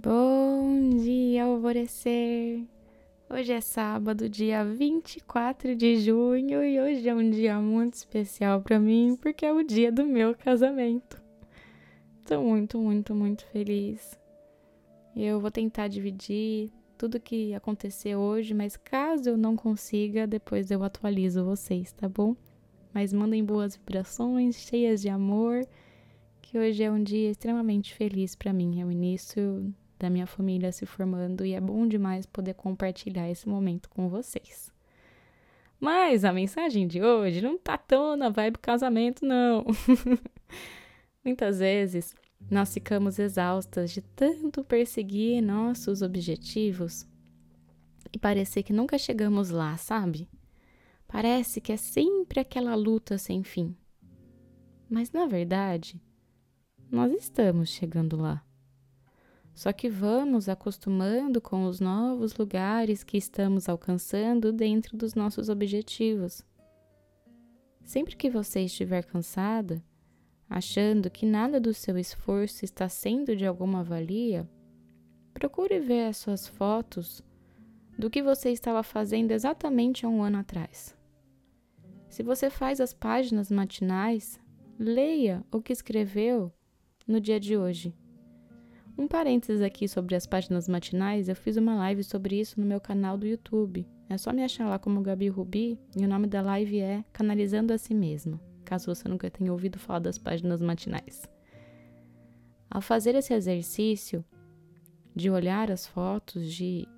Bom dia, alvorecer! Hoje é sábado, dia 24 de junho, e hoje é um dia muito especial para mim porque é o dia do meu casamento. Tô muito, muito, muito feliz. Eu vou tentar dividir tudo que aconteceu hoje, mas caso eu não consiga, depois eu atualizo vocês, tá bom? Mas mandem boas vibrações, cheias de amor, que hoje é um dia extremamente feliz para mim. É o início da minha família se formando e é bom demais poder compartilhar esse momento com vocês. Mas a mensagem de hoje não tá tão na vibe casamento, não. Muitas vezes nós ficamos exaustas de tanto perseguir nossos objetivos e parecer que nunca chegamos lá, sabe? Parece que é sempre aquela luta sem fim. Mas na verdade, nós estamos chegando lá. Só que vamos acostumando com os novos lugares que estamos alcançando dentro dos nossos objetivos. Sempre que você estiver cansada, achando que nada do seu esforço está sendo de alguma valia, procure ver as suas fotos do que você estava fazendo exatamente há um ano atrás. Se você faz as páginas matinais, leia o que escreveu no dia de hoje um parênteses aqui sobre as páginas matinais, eu fiz uma live sobre isso no meu canal do YouTube. É só me achar lá como Gabi Rubi e o nome da live é Canalizando a Si Mesma, caso você nunca tenha ouvido falar das páginas matinais. Ao fazer esse exercício de olhar as fotos, de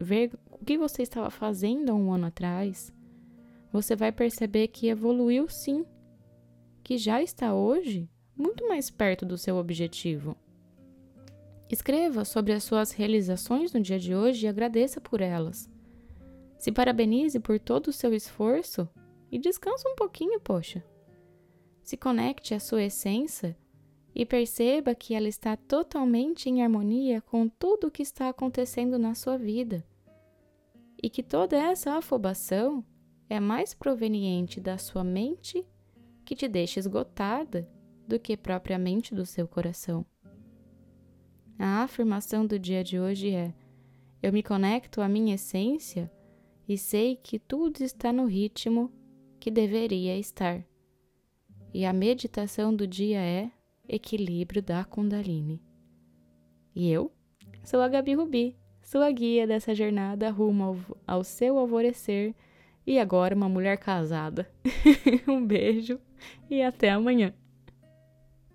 ver o que você estava fazendo há um ano atrás, você vai perceber que evoluiu sim, que já está hoje muito mais perto do seu objetivo. Escreva sobre as suas realizações no dia de hoje e agradeça por elas. Se parabenize por todo o seu esforço e descanse um pouquinho, poxa. Se conecte à sua essência e perceba que ela está totalmente em harmonia com tudo o que está acontecendo na sua vida. E que toda essa afobação é mais proveniente da sua mente, que te deixa esgotada, do que propriamente do seu coração. A afirmação do dia de hoje é: Eu me conecto à minha essência e sei que tudo está no ritmo que deveria estar. E a meditação do dia é equilíbrio da Kundalini. E eu sou a Gabi Rubi, sua guia dessa jornada rumo ao, ao seu alvorecer e agora uma mulher casada. um beijo e até amanhã.